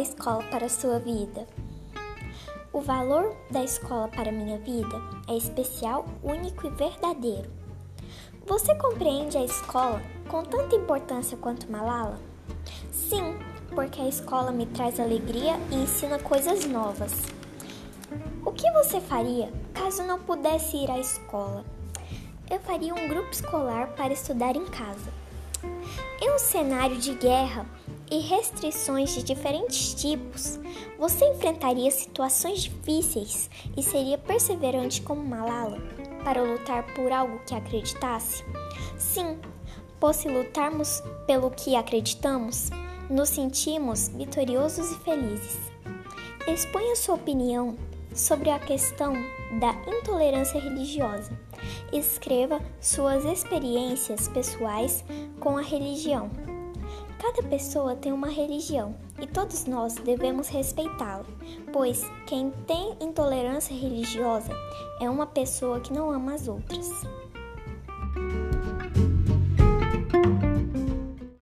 escola para a sua vida? O valor da escola para minha vida é especial, único e verdadeiro. Você compreende a escola com tanta importância quanto Malala? Sim, porque a escola me traz alegria e ensina coisas novas. O que você faria caso não pudesse ir à escola? Eu faria um grupo escolar para estudar em casa. Em um cenário de guerra e restrições de diferentes tipos, você enfrentaria situações difíceis e seria perseverante como Malala para lutar por algo que acreditasse? Sim, pois se lutarmos pelo que acreditamos, nos sentimos vitoriosos e felizes. Exponha sua opinião sobre a questão da intolerância religiosa. Escreva suas experiências pessoais com a religião. Cada pessoa tem uma religião e todos nós devemos respeitá-la, pois quem tem intolerância religiosa é uma pessoa que não ama as outras.